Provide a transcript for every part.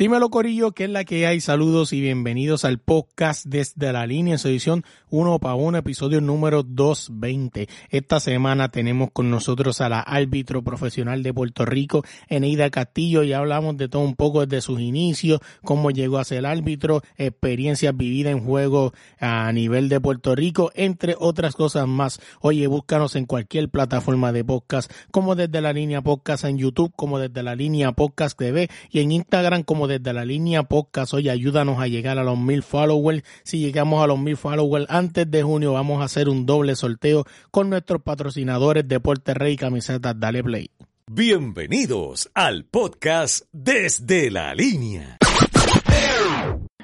Dímelo Corillo, que es la que hay. Saludos y bienvenidos al podcast desde la línea, en su edición 1 para 1, episodio número 220. Esta semana tenemos con nosotros a la árbitro profesional de Puerto Rico, Eneida Castillo, y hablamos de todo un poco desde sus inicios, cómo llegó a ser árbitro, experiencias vividas en juego a nivel de Puerto Rico, entre otras cosas más. Oye, búscanos en cualquier plataforma de podcast, como desde la línea podcast en YouTube, como desde la línea podcast TV y en Instagram como desde la línea podcast. Oye, ayúdanos a llegar a los mil followers. Si llegamos a los mil followers antes de junio, vamos a hacer un doble sorteo con nuestros patrocinadores Deporte Rey y Camisetas Dale Play. Bienvenidos al podcast Desde la Línea.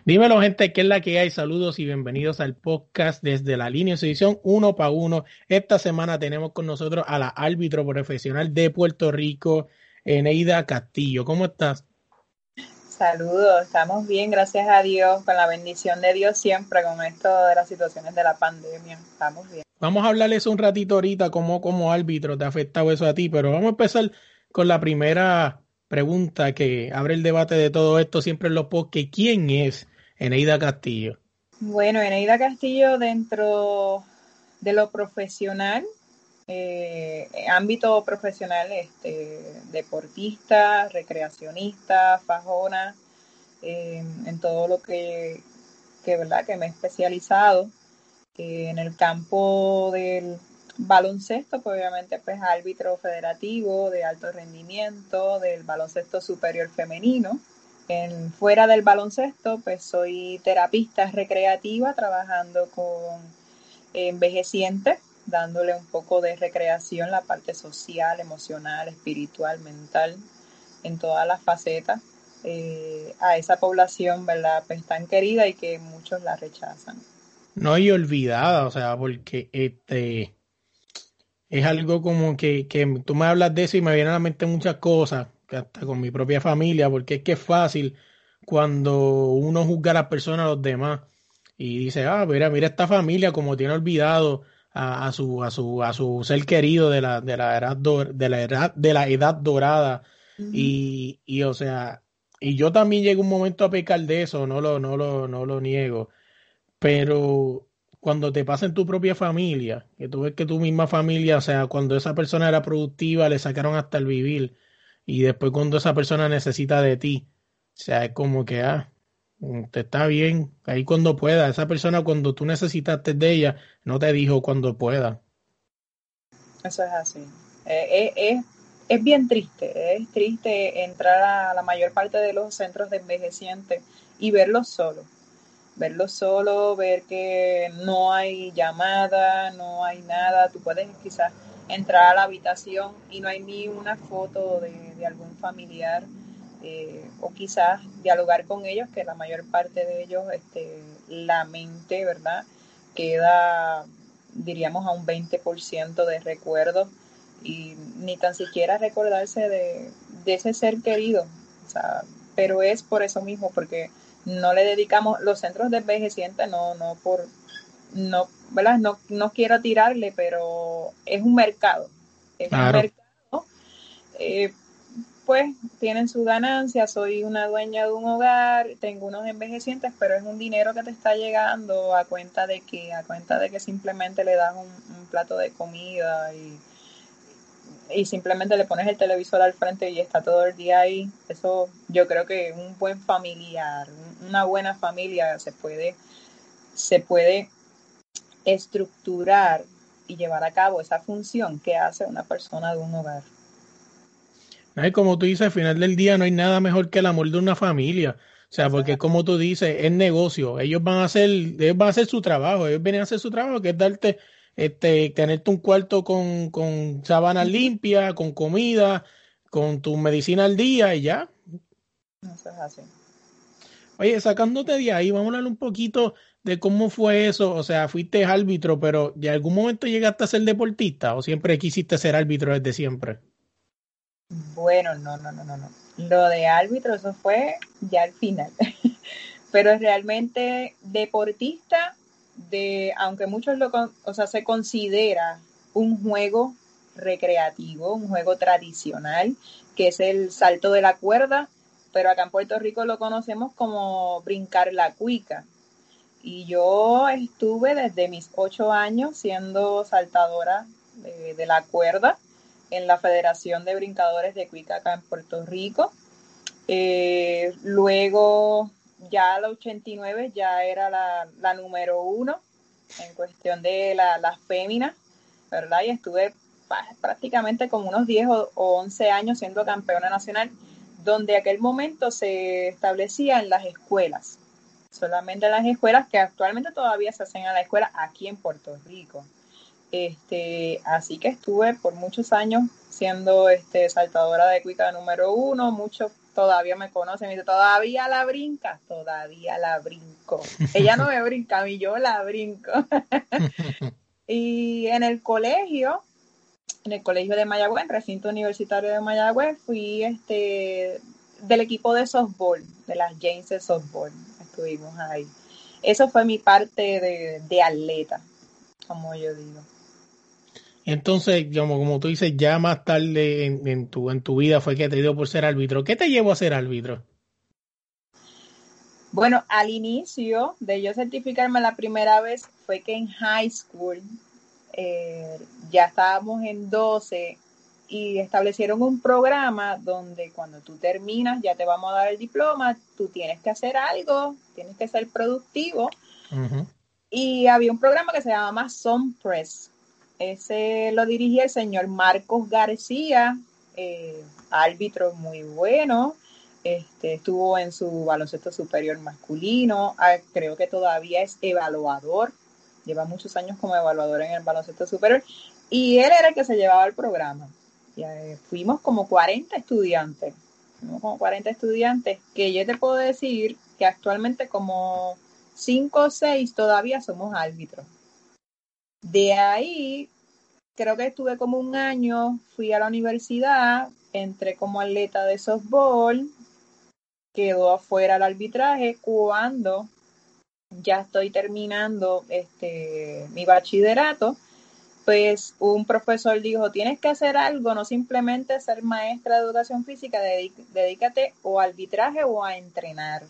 Dímelo, gente, ¿qué es la que hay? Saludos y bienvenidos al podcast desde la línea de edición uno para uno. Esta semana tenemos con nosotros a la árbitro profesional de Puerto Rico, Eneida Castillo. ¿Cómo estás? Saludos, estamos bien, gracias a Dios, con la bendición de Dios siempre, con esto de las situaciones de la pandemia, estamos bien. Vamos a hablarles un ratito ahorita cómo como árbitro te ha afectado eso a ti, pero vamos a empezar con la primera pregunta que abre el debate de todo esto siempre en los podcasts. ¿Quién es Eneida Castillo? Bueno, Eneida Castillo dentro de lo profesional, eh, ámbito profesional, este, deportista, recreacionista, fajona, eh, en todo lo que, que, ¿verdad? que me he especializado. En el campo del baloncesto, pues obviamente pues árbitro federativo de alto rendimiento, del baloncesto superior femenino. En, fuera del baloncesto, pues soy terapista recreativa trabajando con envejecientes dándole un poco de recreación, la parte social, emocional, espiritual, mental, en todas las facetas, eh, a esa población, ¿verdad? Pues tan querida y que muchos la rechazan. No hay olvidada, o sea, porque este es algo como que, que tú me hablas de eso y me vienen a la mente muchas cosas, hasta con mi propia familia, porque es que es fácil cuando uno juzga a las personas a los demás y dice, ah, mira, mira esta familia como tiene olvidado a, su, a, su, a su ser querido de la, de la, edad, de la, edad, de la edad dorada. y, y, o sea, y yo también llego un momento a pecar de eso, no lo, no lo, no lo niego. Pero cuando te pasa en tu propia familia, que tú ves que tu misma familia, o sea, cuando esa persona era productiva, le sacaron hasta el vivir, y después cuando esa persona necesita de ti, o sea, es como que, ah, te está bien, ahí cuando pueda. Esa persona cuando tú necesitaste de ella, no te dijo cuando pueda. Eso es así. Eh, eh, es, bien triste, es triste entrar a la mayor parte de los centros de envejecientes y verlos solo. Verlos solo, ver que no hay llamada, no hay nada. Tú puedes quizás entrar a la habitación y no hay ni una foto de, de algún familiar eh, o quizás dialogar con ellos, que la mayor parte de ellos, este, la mente, ¿verdad? Queda, diríamos, a un 20% de recuerdos y ni tan siquiera recordarse de, ese ser querido. O sea, pero es por eso mismo, porque no le dedicamos los centros de envejecientes, no, no por, no, ¿verdad? No, no quiero tirarle, pero es un mercado. Es un mercado. Eh, pues tienen su ganancia, soy una dueña de un hogar, tengo unos envejecientes, pero es un dinero que te está llegando a cuenta de que, a cuenta de que simplemente le das un, plato de comida y, y, simplemente le pones el televisor al frente y está todo el día ahí. Eso yo creo que un buen familiar, una buena familia se puede, se puede estructurar y llevar a cabo esa función que hace una persona de un hogar como tú dices, al final del día no hay nada mejor que el amor de una familia. O sea, porque como tú dices, es negocio. Ellos van a hacer, ellos van a hacer su trabajo. Ellos vienen a hacer su trabajo, que es darte, este, tenerte un cuarto con, con sábanas limpias, con comida, con tu medicina al día y ya. Eso es así. Oye, sacándote de ahí, vamos a hablar un poquito de cómo fue eso. O sea, fuiste árbitro, pero ¿de algún momento llegaste a ser deportista o siempre quisiste ser árbitro desde siempre? Bueno, no, no, no, no, no. Lo de árbitro, eso fue ya al final. pero realmente deportista, de, aunque muchos lo, o sea, se considera un juego recreativo, un juego tradicional, que es el salto de la cuerda, pero acá en Puerto Rico lo conocemos como brincar la cuica. Y yo estuve desde mis ocho años siendo saltadora de, la cuerda en la Federación de Brincadores de Cuica en Puerto Rico. Eh, luego, ya a los 89, ya era la, número uno en cuestión de las la féminas, ¿verdad? Y estuve prácticamente como unos 10 o, 11 años siendo campeona nacional, donde aquel momento se establecía en las escuelas, solamente en las escuelas que actualmente todavía se hacen en la escuela aquí en Puerto Rico. Este, así que estuve por muchos años siendo este, saltadora de cuica número uno, muchos todavía me conocen, y todavía la brinca, todavía la brinco. Ella no me brinca, a mí yo la brinco. y en el colegio, en el colegio de Mayagüez, en recinto universitario de Mayagüez, fui este del equipo de softball, de las James de softball, estuvimos ahí. Eso fue mi parte de, de atleta, como yo digo. Entonces, como, como tú dices, ya más tarde en, en, tu, en tu vida fue que te dio por ser árbitro. ¿Qué te llevó a ser árbitro? Bueno, al inicio de yo certificarme la primera vez fue que en high school eh, ya estábamos en 12 y establecieron un programa donde cuando tú terminas ya te vamos a dar el diploma, tú tienes que hacer algo, tienes que ser productivo. Y había un programa que se llamaba Son Press. Ese lo dirigía el señor Marcos García, eh, árbitro muy bueno. Este, estuvo en su baloncesto superior masculino, ah, creo que todavía es evaluador lleva muchos años como evaluador en el baloncesto superior, y él era el que se llevaba el programa. Y, eh, fuimos como 40 estudiantes, fuimos como 40 estudiantes, que yo te puedo decir que actualmente como 5 o 6 todavía somos árbitros. De ahí, creo que estuve como un año, fui a la universidad, entré como atleta de softball, quedó afuera el arbitraje cuando ya estoy terminando este, mi bachillerato, pues un profesor dijo, tienes que hacer algo, no simplemente ser maestra de educación física, dedícate o a arbitraje o a entrenar.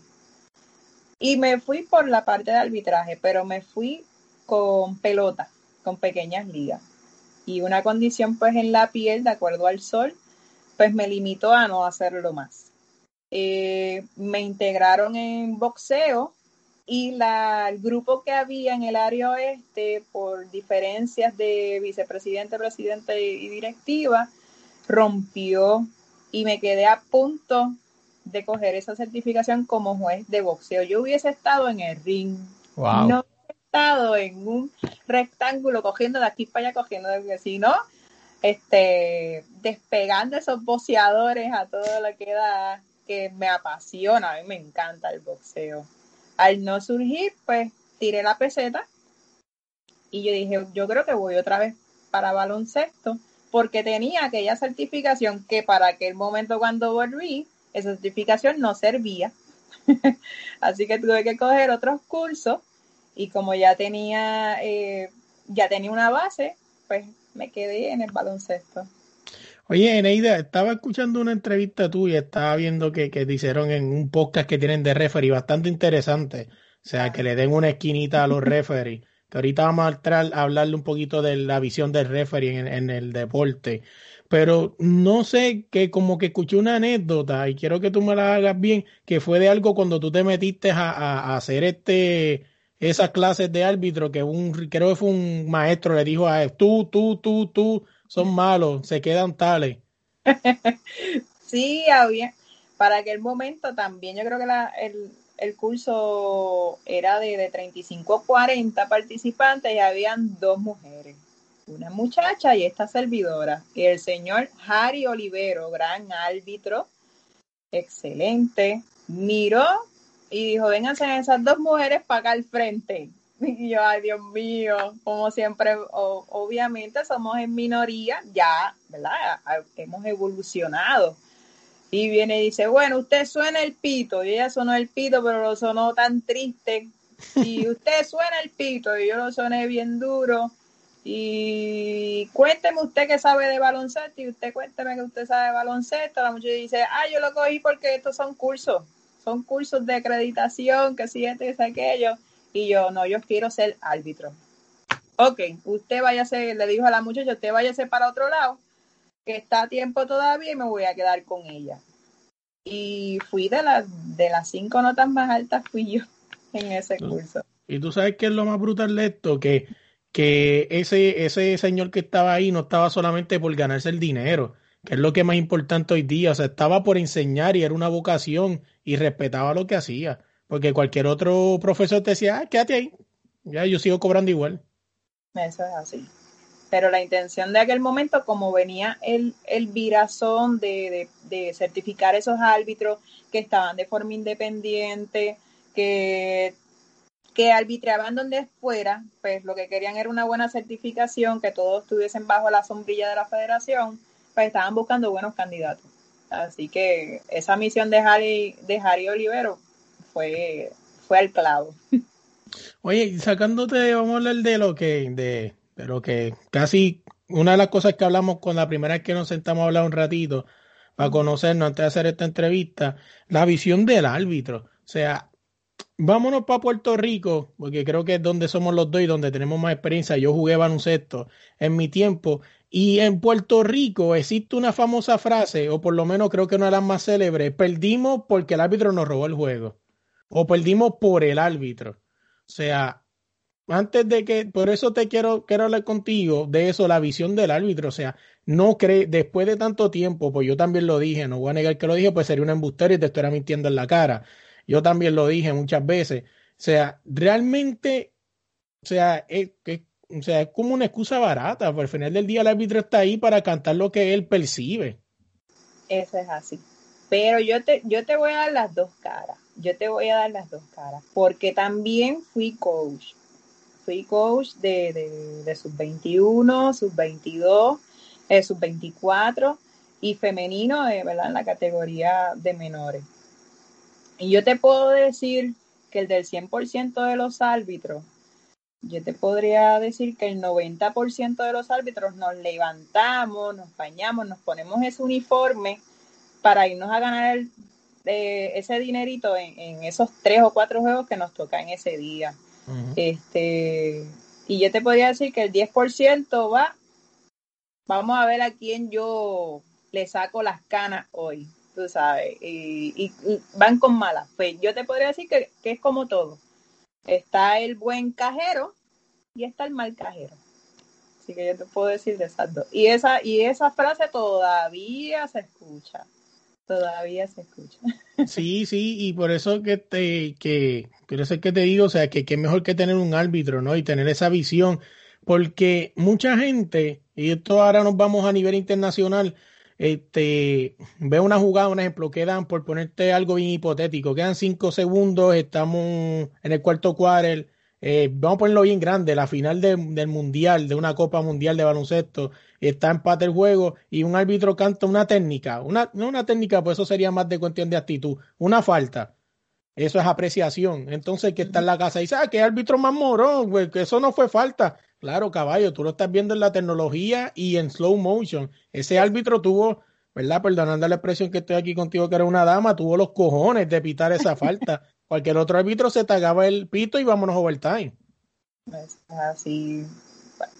Y me fui por la parte de arbitraje, pero me fui con pelota, con pequeñas ligas. Y una condición pues en la piel, de acuerdo al sol, pues me limitó a no hacerlo más. Eh, me integraron en boxeo y la, el grupo que había en el área oeste, por diferencias de vicepresidente, presidente y directiva, rompió y me quedé a punto de coger esa certificación como juez de boxeo. Yo hubiese estado en el ring, no en un rectángulo cogiendo de aquí para allá, cogiendo de si no, este, despegando esos boxeadores a todo lo que da, que me apasiona, a mí me encanta el boxeo al no surgir, pues tiré la peseta y yo dije, yo creo que voy otra vez para baloncesto, porque tenía aquella certificación que para aquel momento cuando volví, esa certificación no servía. Así que tuve que coger otros cursos y como ya tenía, eh, ya tenía una base, pues me quedé en el baloncesto. Oye, Eneida, estaba escuchando una entrevista tuya, estaba viendo que, que te hicieron en un podcast que tienen de referee bastante interesante. O sea, que le den una esquinita a los referees. Que ahorita vamos a, entrar a hablarle un poquito de la visión del referee en, el deporte. Pero no sé, que como que escuché una anécdota y quiero que tú me la hagas bien, que fue de algo cuando tú te metiste a, a hacer este esas clases de árbitro que un creo que fue un maestro le dijo a él, tú, tú, tú, tú son malos, se quedan tales. sí, había. Para aquel momento también yo creo que la, el, el curso era de, de 35 a 40 participantes y habían dos mujeres, una muchacha y esta servidora. Y el señor Harry Olivero, gran árbitro, excelente, miró y dijo, vénganse esas dos mujeres para acá al frente. Y yo, ay Dios mío, como siempre, obviamente somos en minoría, ya, ¿verdad? Hemos evolucionado. Y viene y dice, bueno, usted suena el pito, y ella sonó el pito, pero lo sonó tan triste. Y usted suena el pito, y yo lo soné bien duro. Y cuénteme usted que sabe de baloncesto, y usted cuénteme que usted sabe de baloncesto. La muchacha dice, ah, yo lo cogí porque estos son cursos, son cursos de acreditación, que si esto y aquello y yo, no, yo quiero ser árbitro. Ok, usted váyase, le dijo a la muchacha, usted váyase para otro lado, que está a tiempo todavía y me voy a quedar con ella. Y fui de, las de las cinco notas más altas, fui yo en ese curso. Y tú sabes qué es lo más brutal de esto, que, que ese, ese señor que estaba ahí no estaba solamente por ganarse el dinero, que es lo que es más importante hoy día, o sea, estaba por enseñar y era una vocación y respetaba lo que hacía. Porque cualquier otro profesor te decía, ah, quédate ahí. Ya yo sigo cobrando igual. Eso es así. Pero la intención de aquel momento, como venía el, el virazón de, de, certificar esos árbitros que estaban de forma independiente, que, que arbitraban donde fuera, pues lo que querían era una buena certificación, que todos estuviesen bajo la sombrilla de la federación, pues estaban buscando buenos candidatos. Así que esa misión de Harry, de Harry Olivero fue, fue al clavo. Oye, sacándote, vamos a hablar de lo que, de, de lo que casi una de las cosas que hablamos con la primera vez que nos sentamos a hablar un ratito para conocernos antes de hacer esta entrevista, la visión del árbitro. O sea, vámonos para Puerto Rico, porque creo que es donde somos los dos y donde tenemos más experiencia. Yo jugué baloncesto en mi tiempo y en Puerto Rico existe una famosa frase, o por lo menos creo que una de las más célebres, perdimos porque el árbitro nos robó el juego o perdimos por el árbitro. O sea, antes de que, por eso te quiero, quiero hablar contigo de eso, la visión del árbitro. O sea, no cree, después de tanto tiempo, pues yo también lo dije, no voy a negar que lo dije, pues sería un embustero y te estuviera mintiendo en la cara. Yo también lo dije muchas veces. O sea, realmente, o sea, es, o sea, es como una excusa barata. Por el final del día el árbitro está ahí para cantar lo que él percibe. Eso es así. Pero yo te, yo te voy a dar las dos caras yo te voy a dar las dos caras, porque también fui coach. Fui coach de, de, de sub 21, sub 22, eh, sub 24 y femenino, eh, ¿verdad? En la categoría de menores. Y yo te puedo decir que el del 100% de los árbitros, yo te podría decir que el 90% de los árbitros nos levantamos, nos bañamos, nos ponemos ese uniforme para irnos a ganar el ese dinerito en, esos tres o cuatro juegos que nos tocan ese día. Este, y yo te podría decir que el 10% va, vamos a ver a quién yo le saco las canas hoy, tú sabes, y, van con malas. Pues yo te podría decir que, que es como todo. Está el buen cajero y está el mal cajero. Así que yo te puedo decir de esas dos. Y esa, y esa frase todavía se escucha. Todavía se escucha. Sí, sí, y por eso que te, que, por eso que te digo, o sea, que, que mejor que tener un árbitro, ¿no? Y tener esa visión, porque mucha gente, y esto ahora nos vamos a nivel internacional, este, ve una jugada, un ejemplo, quedan, por ponerte algo bien hipotético, quedan cinco segundos, estamos en el cuarto cuarto, eh, vamos a ponerlo bien grande, la final del mundial, de una Copa Mundial de Baloncesto, está empate el juego y un árbitro canta una técnica, una, no una técnica, pues eso sería más de cuestión de actitud, una falta. Eso es apreciación. Entonces, que está en la casa y dice, ah, qué árbitro más morón, que eso no fue falta. Claro, caballo, tú lo estás viendo en la tecnología y en slow motion. Ese árbitro tuvo, ¿verdad? Perdonando la expresión que estoy aquí contigo, que era una dama, tuvo los cojones de pitar esa falta. Cualquier otro árbitro se tagaba el pito y vámonos overtime. Es así.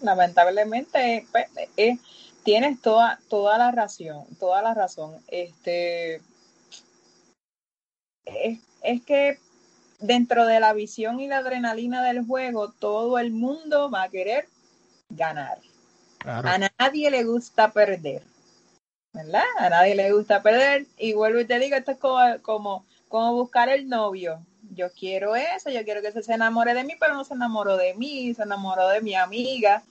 Lamentablemente, pues, eh, tienes toda, toda la razón, toda la razón. Este es, es, que dentro de la visión y la adrenalina del juego, todo el mundo va a querer ganar. A nadie le gusta perder. ¿Verdad? A nadie le gusta perder. Y vuelvo y te digo, esto es como, como como buscar el novio. Yo quiero eso, yo quiero que se, enamore de mí, pero no se enamoró de mí, se enamoró de mi amiga.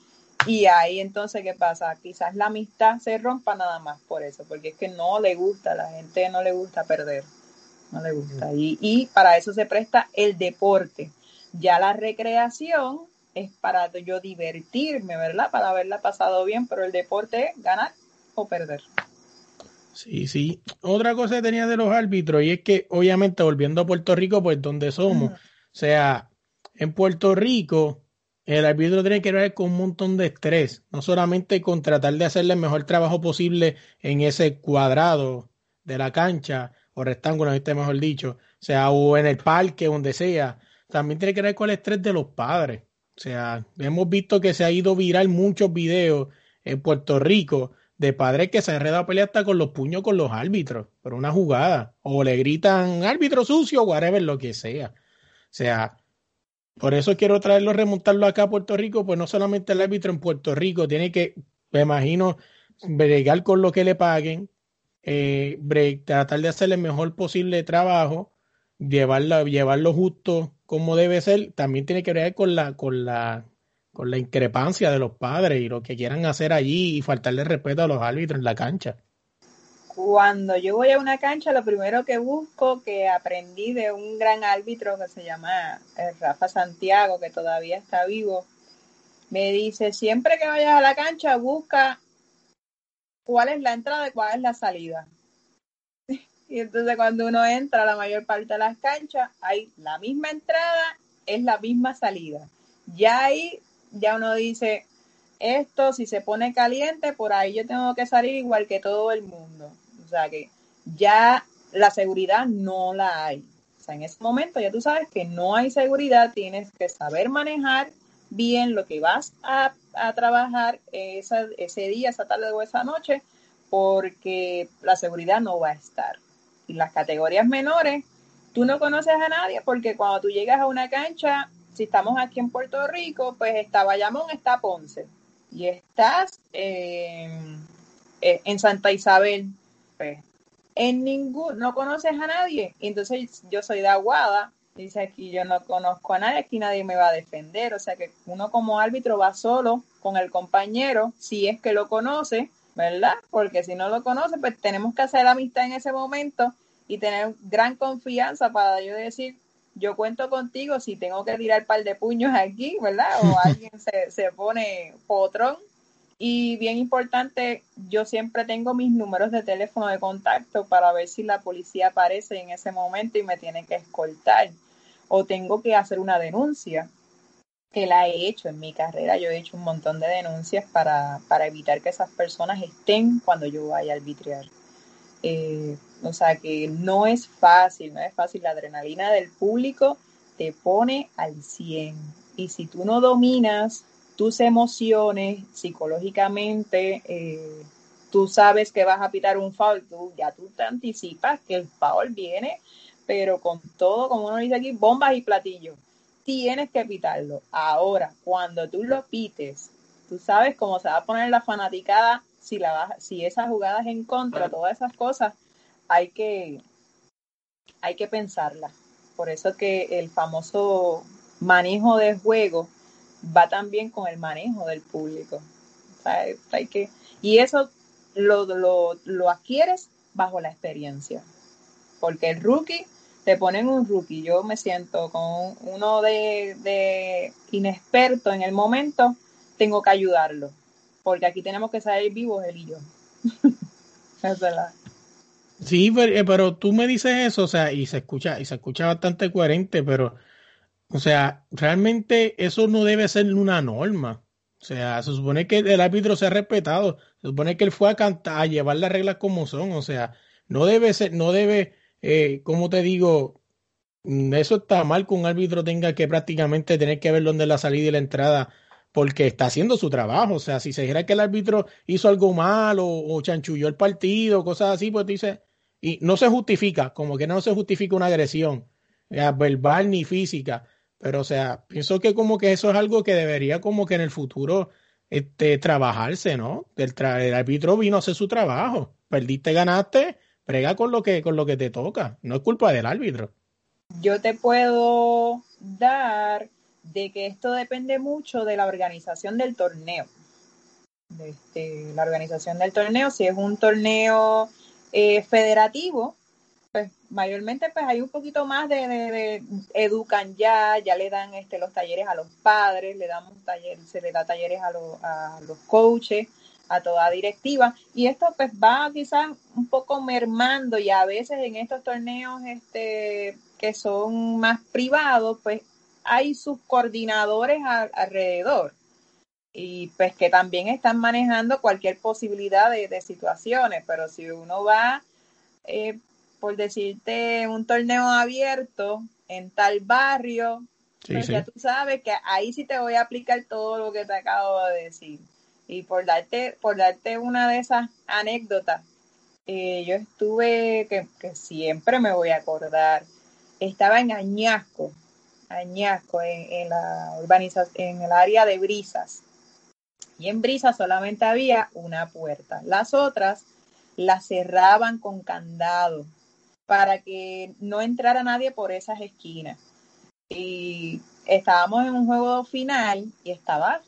Y ahí entonces, ¿qué pasa? Quizás la amistad se rompa nada más por eso, porque es que no le gusta, la gente no le gusta perder. no le gusta. Y, y para eso se presta el deporte. Ya la recreación es para yo divertirme, ¿verdad? Para haberla pasado bien, pero el deporte es ganar o perder. Sí, sí. Otra cosa que tenía de los árbitros, y es que obviamente volviendo a Puerto Rico, pues donde somos, o sea, en Puerto Rico, el árbitro tiene que ver con un montón de estrés, no solamente con tratar de hacerle el mejor trabajo posible en ese cuadrado de la cancha, o rectángulo, este mejor dicho, o sea, o en el parque, donde sea, también tiene que ver con el estrés de los padres. O sea, hemos visto que se ha ido viral muchos videos en Puerto Rico de padres que se han enredado a pelear hasta con los puños con los árbitros por una jugada. O le gritan árbitro sucio, whatever, lo que sea. O sea, por eso quiero traerlo, remontarlo acá a Puerto Rico, pues no solamente el árbitro en Puerto Rico tiene que, me imagino, bregar con lo que le paguen, eh, tratar de hacer el mejor posible trabajo, llevarlo, llevarlo justo como debe ser, también tiene que ver con la, con la con la increpancia de los padres y lo que quieran hacer allí y faltarle respeto a los árbitros en la cancha. Cuando yo voy a una cancha, lo primero que busco, que aprendí de un gran árbitro que se llama eh, Rafa Santiago, que todavía está vivo, me dice, siempre que vayas a la cancha, busca cuál es la entrada y cuál es la salida. Y entonces cuando uno entra a la mayor parte de las canchas, hay la misma entrada, es la misma salida. Ya ahí ya uno dice, esto si se pone caliente, por ahí yo tengo que salir igual que todo el mundo. O sea que ya la seguridad no la hay. O sea, en ese momento ya tú sabes que no hay seguridad, tienes que saber manejar bien lo que vas a, trabajar ese día, esa tarde o esa noche, porque la seguridad no va a estar. Y las categorías menores, tú no conoces a nadie porque cuando tú llegas a una cancha, si estamos aquí en Puerto Rico, pues está Bayamón, está Ponce. Y estás eh, en Santa Isabel, pues, en ningún, no conoces a nadie. entonces yo soy de Aguada, dice aquí yo no conozco a nadie, aquí nadie me va a defender. O sea que uno como árbitro va solo con el compañero, si es que lo conoce, ¿verdad? Porque si no lo conoce, pues tenemos que hacer amistad en ese momento y tener gran confianza para yo decir, yo cuento contigo si tengo que tirar par de puños aquí, ¿verdad? O alguien se, se pone potrón. Y bien importante, yo siempre tengo mis números de teléfono de contacto para ver si la policía aparece en ese momento y me tiene que escoltar. O tengo que hacer una denuncia, que la he hecho en mi carrera. Yo he hecho un montón de denuncias para, para evitar que esas personas estén cuando yo vaya a arbitriar. Eh, o sea que no es fácil, no es fácil. La adrenalina del público te pone al 100. Y si tú no dominas tus emociones psicológicamente, eh, tú sabes que vas a pitar un foul, tú, ya tú te anticipas que el foul viene, pero con todo, como uno dice aquí, bombas y platillos. Tienes que pitarlo. Ahora, cuando tú lo pites, tú sabes cómo se va a poner la fanaticada si, la, si esas jugadas en contra, todas esas cosas, hay que, hay que pensarla. Por eso que el famoso manejo de juego va también con el manejo del público. hay que, y eso lo, lo, lo adquieres bajo la experiencia. Porque el rookie, te ponen un rookie, yo me siento con uno de, de inexperto en el momento, tengo que ayudarlo. Porque aquí tenemos que salir vivos él y yo. es verdad. Sí, eh, pero, tú me dices eso, o sea, y se escucha, y se escucha bastante coherente, pero, o sea, realmente eso no debe ser una norma. O sea, se supone que el árbitro se ha respetado, se supone que él fue a cantar, a llevar las reglas como son, o sea, no debe ser, no debe, eh, como te digo, mm, eso está mal que un árbitro tenga que prácticamente tener que ver dónde es la salida y la entrada porque está haciendo su trabajo. O sea, si se dijera que el árbitro hizo algo mal o, o chanchulló el partido, cosas así, pues dice, y no se justifica, como que no se justifica una agresión verbal ni física, pero o sea, pienso que como que eso es algo que debería como que en el futuro este, trabajarse, ¿no? El, el árbitro vino a hacer su trabajo, perdiste, ganaste, prega con lo que con lo que te toca, no es culpa del árbitro. Yo te puedo dar de que esto depende mucho de la organización del torneo. Este, la organización del torneo, si es un torneo eh, federativo, pues mayormente pues hay un poquito más de, educan ya, ya le dan este los talleres a los padres, le damos talleres, se le da talleres a, los, a los coaches, a toda directiva y esto pues va quizás un poco mermando y a veces en estos torneos este que son más privados pues hay sus coordinadores alrededor y pues que también están manejando cualquier posibilidad de, situaciones, pero si uno va, eh, por decirte, un torneo abierto en tal barrio, pues ya tú sabes que ahí sí te voy a aplicar todo lo que te acabo de decir. Y por darte, por darte una de esas anécdotas, eh, yo estuve, que, que, siempre me voy a acordar, estaba en Añasco, Añasco, en, en la urbanización, en el área de Brisas. Y en Brisas solamente había una puerta. Las otras las cerraban con candado para que no entrara nadie por esas esquinas. Y estábamos en un juego final y estaba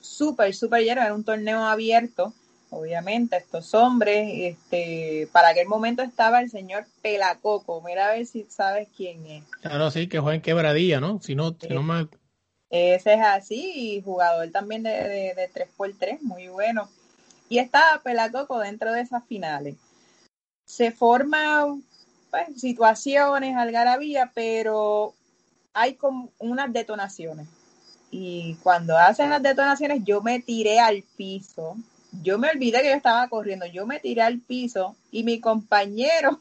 súper, súper lleno, era un torneo abierto, obviamente, estos hombres, este, para aquel momento estaba el señor Pelacoco, mira a ver si sabes quién es. Claro, sí, que juega en quebradilla, ¿no? Si no, si no me... Ese es así, y jugador también de, de, de 3x3, muy bueno. Y estaba Pelacoco dentro de esas finales. Se forman pues, situaciones, algarabía, pero hay como unas detonaciones y cuando hacen las detonaciones yo me tiré al piso. Yo me olvidé que yo estaba corriendo, yo me tiré al piso y mi compañero,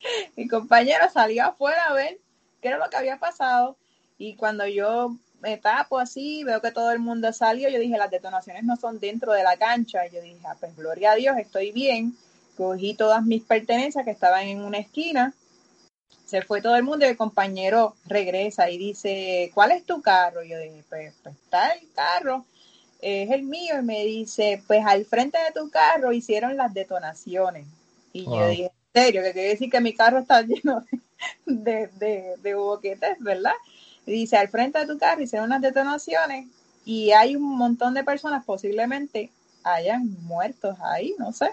mi compañero salió afuera a ver qué era lo que había pasado y cuando yo me tapo así, veo que todo el mundo salió, yo dije, las detonaciones no son dentro de la cancha. yo dije, ah, pues gloria a Dios, estoy bien. Cogí todas mis pertenencias que estaban en una esquina se fue todo el mundo y el compañero regresa y dice, ¿cuál es tu carro? Y yo dije, pues, pues, está el carro, es el mío. Y me dice, pues al frente de tu carro hicieron las detonaciones. Y yo dije, en serio, que quiere decir que mi carro está lleno de, de, de boquetes, ¿verdad? Dice, al frente de tu carro hicieron las detonaciones y hay un montón de personas posiblemente hayan muertos ahí, no sé.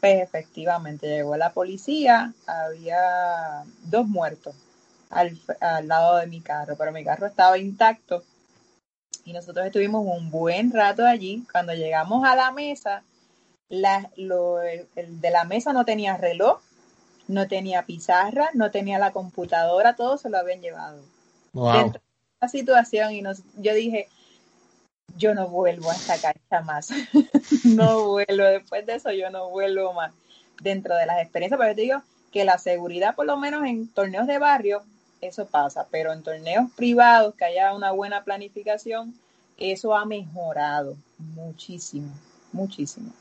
Pues efectivamente llegó la policía, había dos muertos al, lado de mi carro, pero mi carro estaba intacto y nosotros estuvimos un buen rato allí. Cuando llegamos a la mesa, la, el, de la mesa no tenía reloj, no tenía pizarra, no tenía la computadora, todo se lo habían llevado. Dentro de la situación y nos, yo dije, yo no vuelvo a esta cancha más. no vuelvo, después de eso yo no vuelvo más. Dentro de las experiencias, pero yo te digo que la seguridad, por lo menos en torneos de barrio, eso pasa, pero en torneos privados, que haya una buena planificación, eso ha mejorado muchísimo, muchísimo.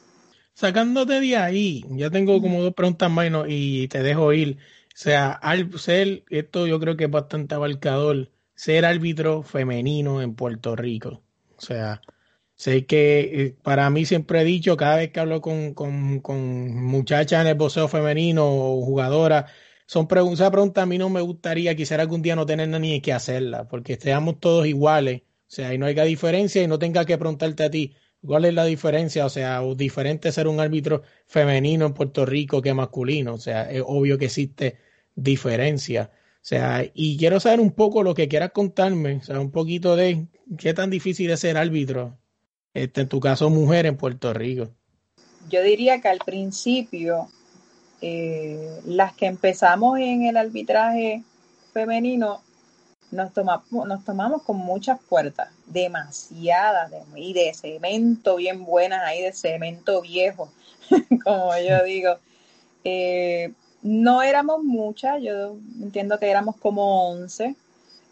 Sacándote de ahí, ya tengo como dos preguntas más y te dejo ir. Sea, al ser, esto yo creo que es bastante abarcador, ser árbitro femenino en Puerto Rico. O sea, sé que eh, para mí siempre he dicho, cada vez que hablo con, con, con muchachas en el boxeo femenino o jugadoras, son preguntas, esa pregunta a mí no me gustaría, quisiera algún día no tener ni que hacerla, porque estemos todos iguales, o sea, y no haya diferencia y no tenga que preguntarte a ti, ¿cuál es la diferencia? O sea, diferente ser un árbitro femenino en Puerto Rico que masculino, o sea, es obvio que existe diferencia. O sea, y quiero saber un poco lo que quieras contarme, o sea, un poquito de qué tan difícil es ser árbitro, este, en tu caso mujer en Puerto Rico. Yo diría que al principio, eh, las que empezamos en el arbitraje femenino, nos tomamos, nos tomamos con muchas puertas, demasiadas, y de cemento bien buenas ahí, de cemento viejo, como yo digo. Eh, no éramos muchas, yo entiendo que éramos como 11,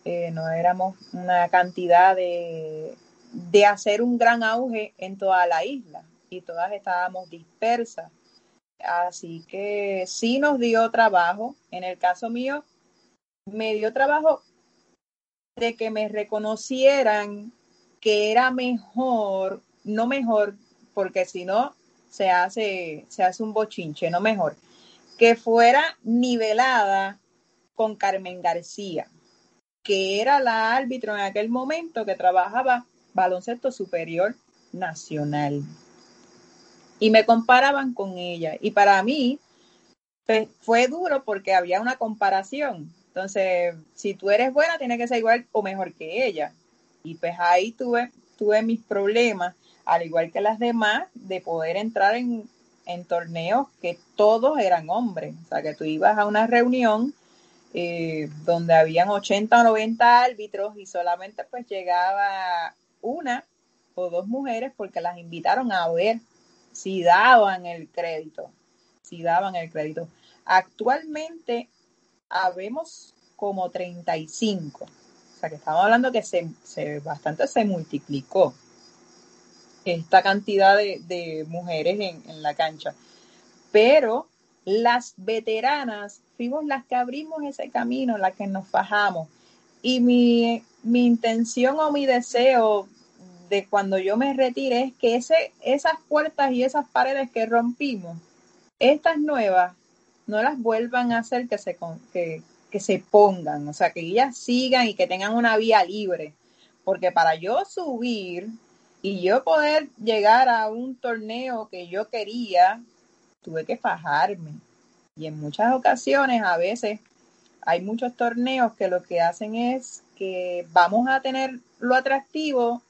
eh, no éramos una cantidad de, de hacer un gran auge en toda la isla y todas estábamos dispersas. Así que sí nos dio trabajo. En el caso mío, me dio trabajo de que me reconocieran que era mejor, no mejor, porque si no se hace, se hace un bochinche, no mejor, que fuera nivelada con Carmen García, que era la árbitro en aquel momento que trabajaba baloncesto superior nacional. Y me comparaban con ella. Y para mí, Pues, fue duro porque había una comparación. Entonces, si tú eres buena, tienes que ser igual o mejor que ella. Y pues ahí tuve, tuve mis problemas, al igual que las demás, de poder entrar en, en torneos que todos eran hombres. O sea, que tú ibas a una reunión eh, donde habían 80 o 90 árbitros y solamente pues llegaba una o dos mujeres porque las invitaron a ver si daban el crédito, si daban el crédito. Actualmente habemos como 35, o sea que estamos hablando que se, se bastante se multiplicó esta cantidad de, mujeres en, en la cancha. Pero las veteranas fuimos las que abrimos ese camino, las que nos fajamos. Y mi, mi intención o mi deseo de cuando yo me retire es que ese, esas puertas y esas paredes que rompimos, estas nuevas, no las vuelvan a hacer que se, que, que se pongan, o sea, que ellas sigan y que tengan una vía libre. Porque para yo subir y yo poder llegar a un torneo que yo quería, tuve que fajarme. Y en muchas ocasiones, a veces, hay muchos torneos que lo que hacen es que vamos a tener lo atractivo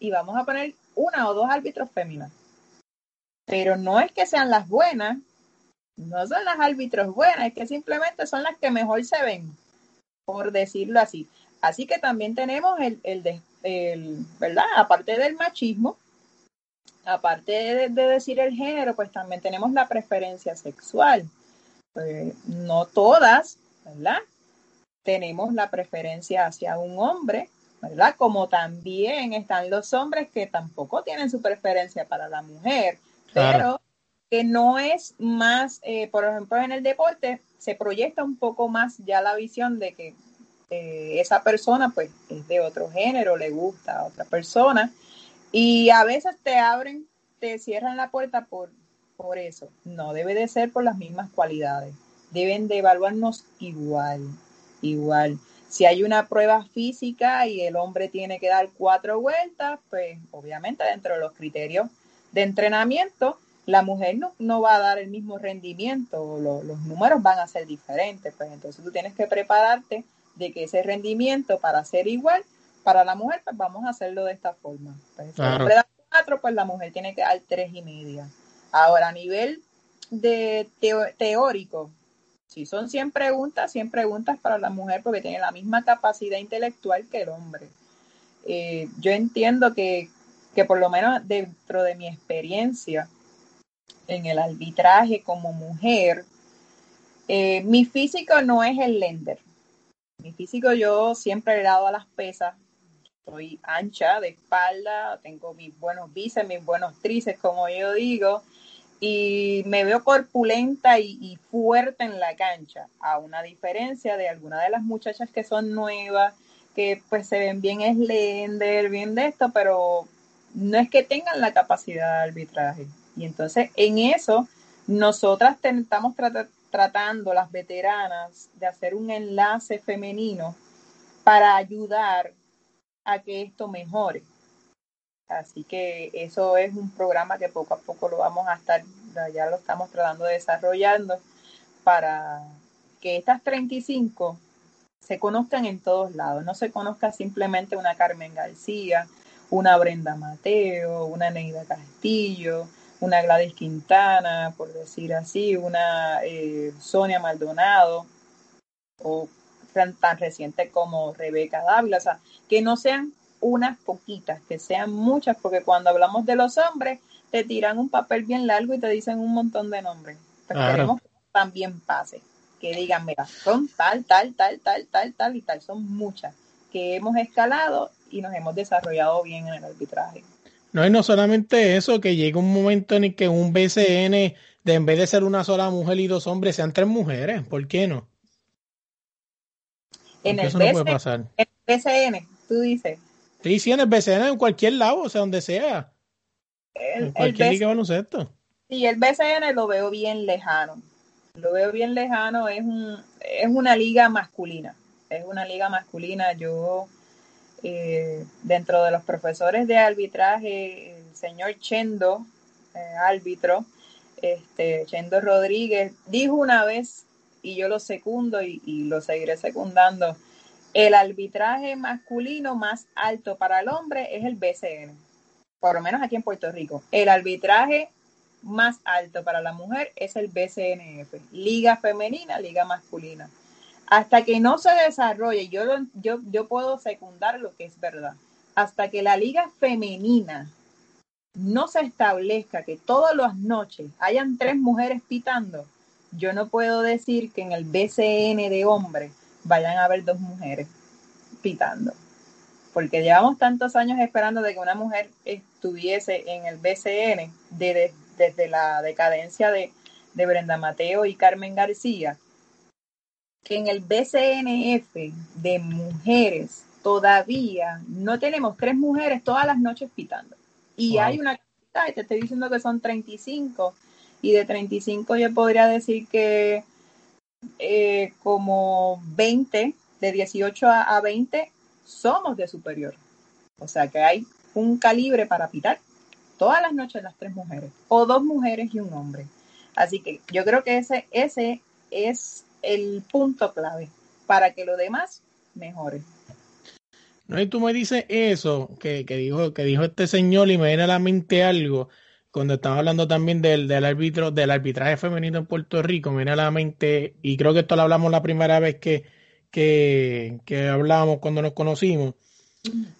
y vamos a poner una o dos árbitros féminas. Pero no es que sean las buenas, no son las árbitros buenas, es que simplemente son las que mejor se ven, por decirlo así. Así que también tenemos el, el, el ¿verdad? Aparte del machismo, aparte de, decir el género, pues también tenemos la preferencia sexual. Pues, no todas, ¿verdad? Tenemos la preferencia hacia un hombre, ¿verdad? Como también están los hombres que tampoco tienen su preferencia para la mujer, pero que no es más, eh, por ejemplo, en el deporte se proyecta un poco más ya la visión de que eh, esa persona pues es de otro género, le gusta a otra persona y a veces te abren, te cierran la puerta por, por eso. No debe de ser por las mismas cualidades. Deben de evaluarnos igual, igual. Si hay una prueba física y el hombre tiene que dar cuatro vueltas, pues obviamente dentro de los criterios de entrenamiento, la mujer no, no va a dar el mismo rendimiento, los números van a ser diferentes, pues entonces tú tienes que prepararte de que ese rendimiento para ser igual para la mujer, pues vamos a hacerlo de esta forma. Pues, si el hombre da cuatro, pues la mujer tiene que dar tres y media. Ahora, a nivel de teórico, si son 100 preguntas, 100 preguntas para la mujer porque tiene la misma capacidad intelectual que el hombre. Eh, yo entiendo que, que por lo menos dentro de mi experiencia en el arbitraje como mujer, eh, mi físico no es el lender. Mi físico yo siempre he dado a las pesas, soy ancha de espalda, tengo mis buenos bíceps, mis buenos tríceps, como yo digo, y me veo corpulenta y, fuerte en la cancha, a una diferencia de algunas de las muchachas que son nuevas, que pues se ven bien slender, bien de esto, pero no es que tengan la capacidad de arbitraje. Y entonces en eso nosotras estamos tratando, las veteranas, de hacer un enlace femenino para ayudar a que esto mejore. Así que eso es un programa que poco a poco lo vamos a estar, ya lo estamos tratando de desarrollando para que estas 35 se conozcan en todos lados, no se conozca simplemente una Carmen García, una Brenda Mateo, una Neida Castillo, una Gladys Quintana, por decir así, una eh, Sonia Maldonado, o tan reciente como Rebeca Dávila, o sea, que no sean unas poquitas, que sean muchas, porque cuando hablamos de los hombres, te tiran un papel bien largo y te dicen un montón de nombres. Esperemos que también pase, que digan, mira, son tal, tal, tal, tal, tal, tal y tal, son muchas que hemos escalado y nos hemos desarrollado bien en el arbitraje. No, y no solamente eso, que llega un momento en el que un BCN, de en vez de ser una sola mujer y dos hombres, sean tres mujeres. ¿Por qué no? En el, eso no puede pasar. en el BCN, tú dices. Sí, sí, en el BCN, en cualquier lado, o sea, donde sea. en cualquier liga baloncesto. Sí, el BCN lo veo bien lejano. Lo veo bien lejano, es, un, es una liga masculina. Es una liga masculina. Yo, eh, dentro de los profesores de arbitraje, el señor Chendo, eh, árbitro, este, Chendo Rodríguez, dijo una vez, y yo lo secundo y, y lo seguiré secundando, el arbitraje masculino más alto para el hombre es el BCN, por lo menos aquí en Puerto Rico. El arbitraje más alto para la mujer es el BCNF, liga femenina, liga masculina. Hasta que no se desarrolle, yo, yo, yo puedo secundar lo que es verdad, hasta que la liga femenina no se establezca que todas las noches hayan tres mujeres pitando, yo no puedo decir que en el BCN de hombres vayan a haber dos mujeres pitando. Porque llevamos tantos años esperando de que una mujer estuviese en el BCN desde la decadencia de, de Brenda Mateo y Carmen García, que en el BCNF de mujeres todavía no tenemos tres mujeres todas las noches pitando. Y hay una cantidad, te estoy diciendo que son 35, y de 35 yo podría decir que eh, como 20, de 18 a, a 20, somos de superior. O sea que hay un calibre para pitar todas las noches las tres mujeres, o dos mujeres y un hombre. Así que yo creo que ese, ese es el punto clave para que lo demás mejore. No, y tú me dices eso que, que, dijo, que dijo este señor y me viene a la mente algo cuando estaba hablando también del, del árbitro, del arbitraje femenino en Puerto Rico, me viene a la mente, y creo que esto lo hablamos la primera vez que, que, que hablamos cuando nos conocimos,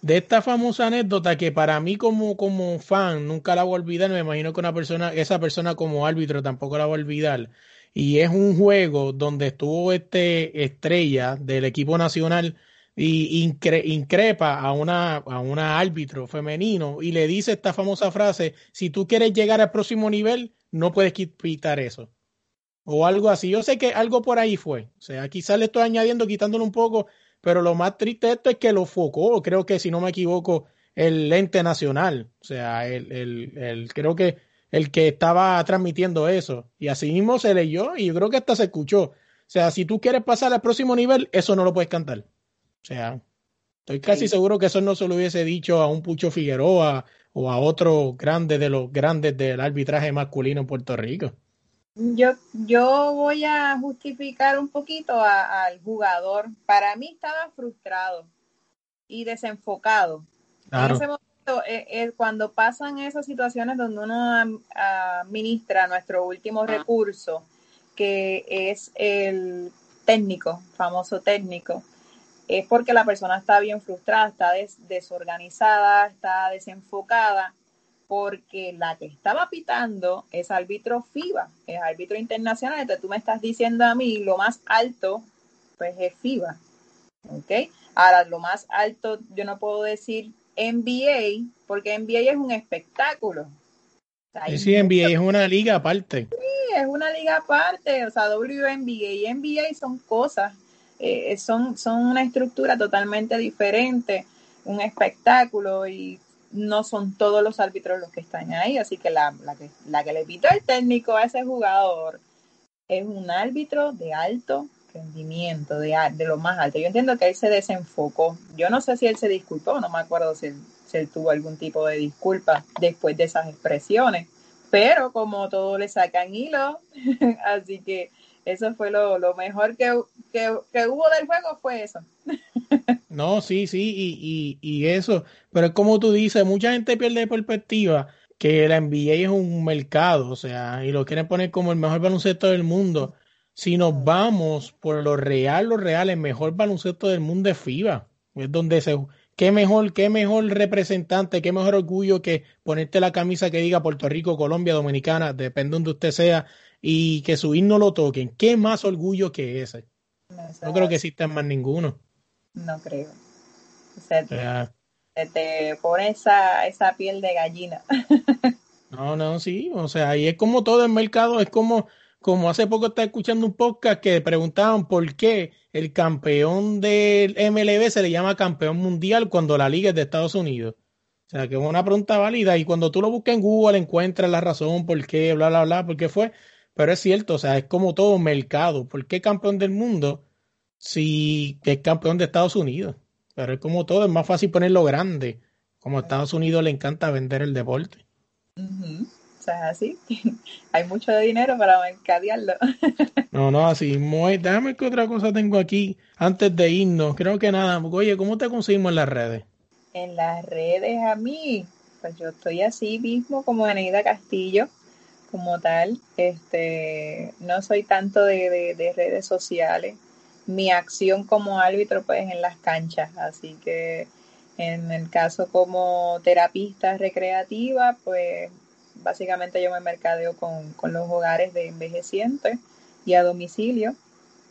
de esta famosa anécdota que para mí como, como fan nunca la voy a olvidar, me imagino que una persona, esa persona como árbitro tampoco la va a olvidar. Y es un juego donde estuvo este estrella del equipo nacional y incre, increpa a una, a una árbitro femenino y le dice esta famosa frase, si tú quieres llegar al próximo nivel, no puedes quitar eso. O algo así. Yo sé que algo por ahí fue. O sea, quizás le estoy añadiendo, quitándolo un poco, pero lo más triste de esto es que lo focó, creo que si no me equivoco, el ente nacional. O sea, el, el, el creo que el que estaba transmitiendo eso. Y así mismo se leyó y yo creo que hasta se escuchó. O sea, si tú quieres pasar al próximo nivel, eso no lo puedes cantar. O sea, estoy casi sí. seguro que eso no se lo hubiese dicho a un Pucho Figueroa o a otro grande de los grandes del arbitraje masculino en Puerto Rico. Yo, yo voy a justificar un poquito a, al jugador. Para mí estaba frustrado y desenfocado. Claro. En ese momento, eh, eh, cuando pasan esas situaciones donde uno administra nuestro último recurso, que es el técnico, famoso técnico, es porque la persona está bien frustrada, está des desorganizada, está desenfocada porque la que estaba pitando es árbitro FIBA, es árbitro internacional, entonces tú me estás diciendo a mí lo más alto, pues es FIBA, ¿ok? Ahora, lo más alto, yo no puedo decir NBA, porque NBA es un espectáculo. O sea, sí, NBA es una liga aparte. Sí, es una liga aparte, o sea, WNBA y NBA son cosas, eh, son, son una estructura totalmente diferente, un espectáculo y no son todos los árbitros los que están ahí, así que la, la, que, la que le pitó el técnico a ese jugador es un árbitro de alto rendimiento, de, de lo más alto. Yo entiendo que él se desenfocó. Yo no sé si él se disculpó, no me acuerdo si él, tuvo algún tipo de disculpa después de esas expresiones, pero como todo le sacan hilo, así que eso fue lo, lo mejor que, que, que, hubo del juego, fue eso. no, sí, sí, y, y, y, eso, pero es como tú dices, mucha gente pierde perspectiva que la NBA es un mercado, o sea, y lo quieren poner como el mejor baloncesto del mundo. Si nos vamos por lo real, lo real, el mejor baloncesto del mundo es FIBA, es donde se... Qué mejor, qué mejor representante, qué mejor orgullo que ponerte la camisa que diga Puerto Rico, Colombia, Dominicana, depende donde usted sea, y que su himno lo toquen. ¿Qué más orgullo que ese? No, no creo que exista más ninguno. No creo. Se, yeah. se te pone esa, esa piel de gallina. no, no, sí. O sea, y es como todo el mercado, es como, como hace poco estaba escuchando un podcast que preguntaban por qué el campeón del MLB se le llama campeón mundial cuando la liga es de Estados Unidos. O sea, que es una pregunta válida y cuando tú lo buscas en Google encuentras la razón por qué, bla, bla, bla, por qué fue. Pero es cierto, o sea, es como todo mercado. ¿Por qué campeón del mundo si es campeón de Estados Unidos? Pero es como todo, es más fácil ponerlo grande. Como a Estados Unidos le encanta vender el deporte. Uh. Es así. Hay mucho dinero para mercadearlo. no, no, así. Muy, déjame que otra cosa tengo aquí antes de irnos. Creo que nada. Oye, ¿cómo te conseguimos en las redes? En las redes a mí, pues yo estoy así mismo como Aneida Castillo, como tal. Este, no soy tanto de, de redes sociales. Mi acción como árbitro, pues en las canchas. Así que en el caso como terapista recreativa, pues básicamente yo me mercadeo con, los hogares de envejecientes y a domicilio.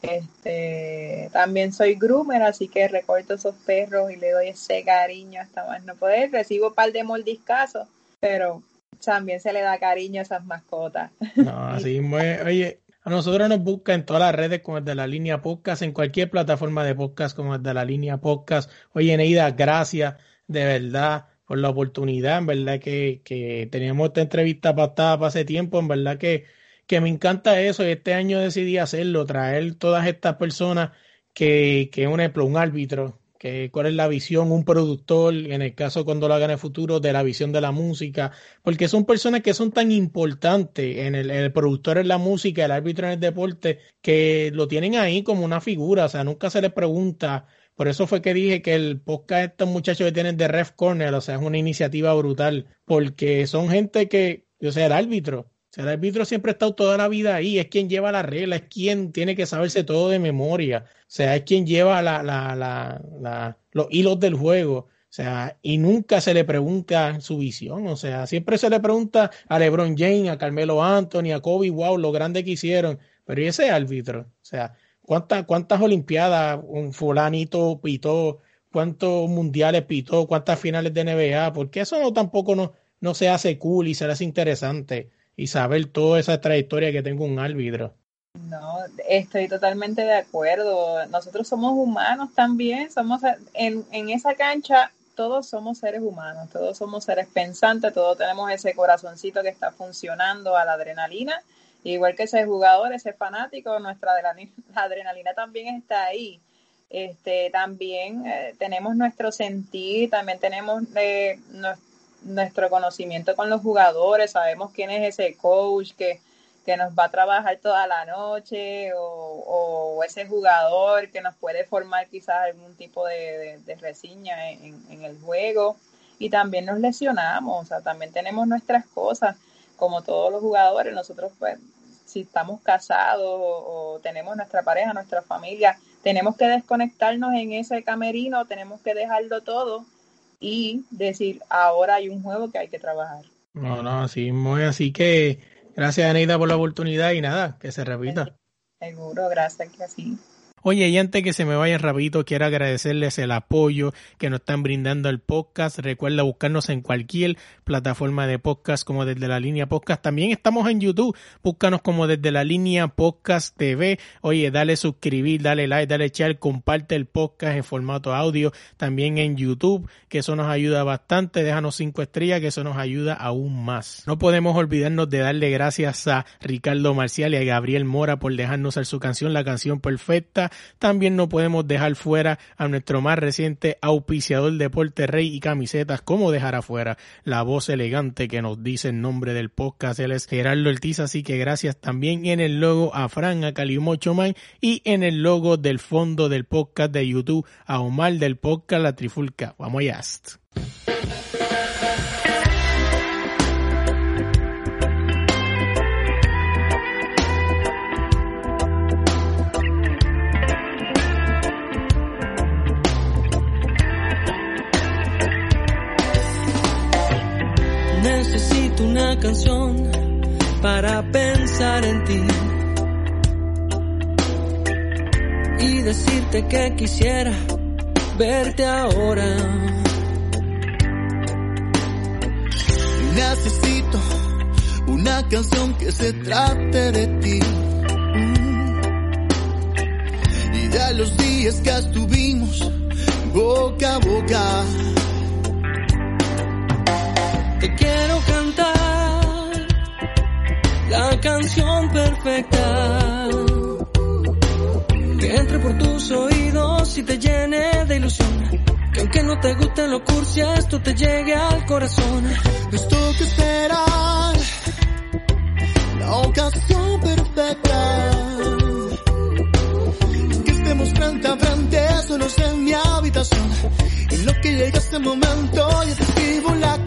Este, también soy groomer, así que recorto esos perros y le doy ese cariño hasta más no poder. Recibo un par de mordiscazos, pero también se le da cariño a esas mascotas. No, así, oye, a nosotros nos busca en todas las redes como el de la línea podcast, en cualquier plataforma de podcast como el de la línea podcast. Oye, Neida, gracias de verdad por la oportunidad. En verdad que, que teníamos esta entrevista pasada para hace tiempo. En verdad que, que me encanta eso y este año decidí hacerlo, traer todas estas personas que, que un ejemplo, un árbitro, que cuál es la visión, un productor, en el caso cuando lo haga en el futuro, de la visión de la música, porque son personas que son tan importantes en el, el productor en la música, el árbitro en el deporte, que lo tienen ahí como una figura, o sea, nunca se les pregunta. Por eso fue que dije que el podcast de estos muchachos que tienen de Ref Corner, o sea, es una iniciativa brutal, porque son gente que, o sea, el árbitro, el árbitro siempre ha estado toda la vida ahí, es quien lleva la regla, es quien tiene que saberse todo de memoria, o sea, es quien lleva la, la, la, los hilos del juego. O sea, y nunca se le pregunta su visión. O sea, siempre se le pregunta a LeBron James, a Carmelo Anthony, a Kobe, wow, lo grande que hicieron. Pero ¿y ese árbitro? O sea, ¿cuántas, cuántas Olimpiadas un fulanito pitó? ¿Cuántos mundiales pitó? ¿Cuántas finales de NBA? Porque eso no tampoco no, no se hace cool y se hace interesante y saber toda esa trayectoria que tengo un árbitro. No, estoy totalmente de acuerdo. Nosotros somos humanos también, somos en, en esa cancha todos somos seres humanos, todos somos seres pensantes, todos tenemos ese corazoncito que está funcionando a la adrenalina, igual que ese jugador, ese fanático, nuestra adrenalina, también está ahí. Este, también eh, tenemos nuestro sentir, también tenemos eh, nuestro conocimiento con los jugadores, sabemos quién es ese coach que, que nos va a trabajar toda la noche o, ese jugador que nos puede formar quizás algún tipo de, de, reseña en, en, el juego. Y también nos lesionamos, o sea, también tenemos nuestras cosas, como todos los jugadores, nosotros pues si estamos casados o, o tenemos nuestra pareja, nuestra familia, tenemos que desconectarnos en ese camerino, tenemos que dejarlo todo y decir, ahora hay un juego que hay que trabajar. No, no, así muy así que gracias Aneida por la oportunidad y nada, que se repita. Seguro, gracias que así. Oye, y antes que se me vaya rapidito, quiero agradecerles el apoyo que nos están brindando el podcast. Recuerda buscarnos en cualquier plataforma de podcast como desde la línea podcast. También estamos en YouTube. Búscanos como desde la línea podcast TV. Oye, dale suscribir, dale like, dale share, comparte el podcast en formato audio. También en YouTube, que eso nos ayuda bastante. Déjanos cinco estrellas, que eso nos ayuda aún más. No podemos olvidarnos de darle gracias a Ricardo Marcial y a Gabriel Mora por dejarnos hacer su canción, la canción perfecta también no podemos dejar fuera a nuestro más reciente auspiciador Deporte Rey y camisetas, como dejar afuera la voz elegante que nos dice el nombre del podcast, él es Gerardo Ortiz, así que gracias también en el logo a Fran, a Calimocho Man y en el logo del fondo del podcast de YouTube a Omar del podcast La Trifulca. Vamos allá. Canción para pensar en ti y decirte que quisiera verte ahora. Necesito una canción que se trate de ti y de los días que estuvimos boca a boca. la canción perfecta que entre por tus oídos y te llene de ilusión. Que aunque no te gusten los cursi, esto te llegue al corazón. Esto que será la ocasión perfecta. Que estemos frente a frente, solos en mi habitación. En lo que llega este momento, yo te escribo la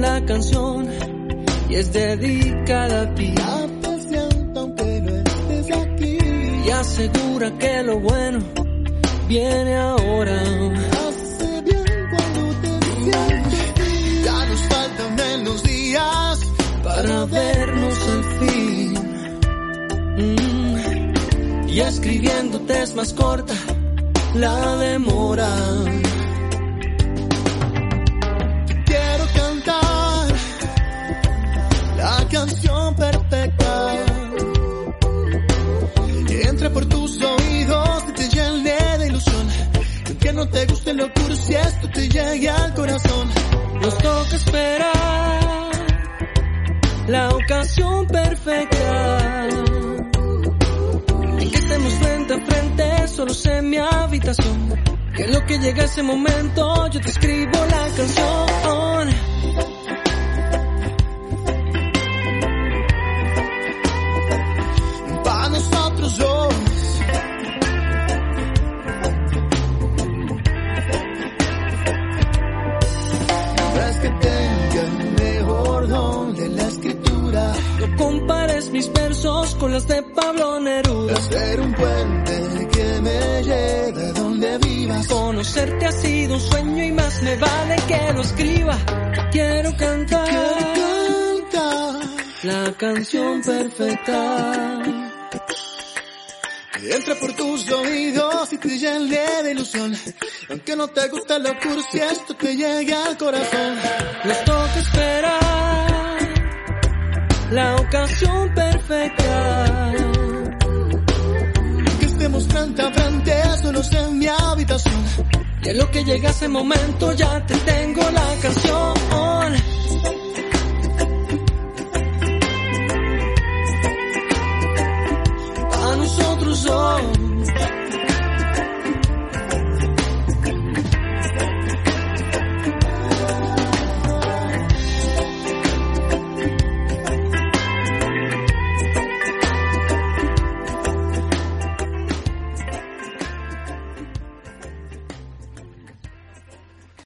la canción y es dedicada a ti. Te siento aunque no estés aquí. Y asegura que lo bueno viene ahora. Hace bien cuando te sientes. Ya nos faltan menos días para vernos al fin. Mm, Y escribiéndote es más corta la demora. Entre por tus oídos y te llene de ilusión. Aunque no te guste lo cursi, esto te llegue al corazón. Nos toca esperar la ocasión perfecta. En que estemos frente a frente, solos en mi habitación. Que lo que llega ese momento, yo te escribo la canción. Conocerte ha sido un sueño y más me vale que lo escriba. Quiero cantar Quiero cantar la canción perfecta. que entre por tus oídos y te llene de ilusión. Aunque no te guste lo cursi, esto te llega al corazón. Nos toca esperar la ocasión perfecta. Que estemos frente a frente, solos en mi habitación. Que lo que llega ese momento ya te tengo la canción. Para nosotros dos.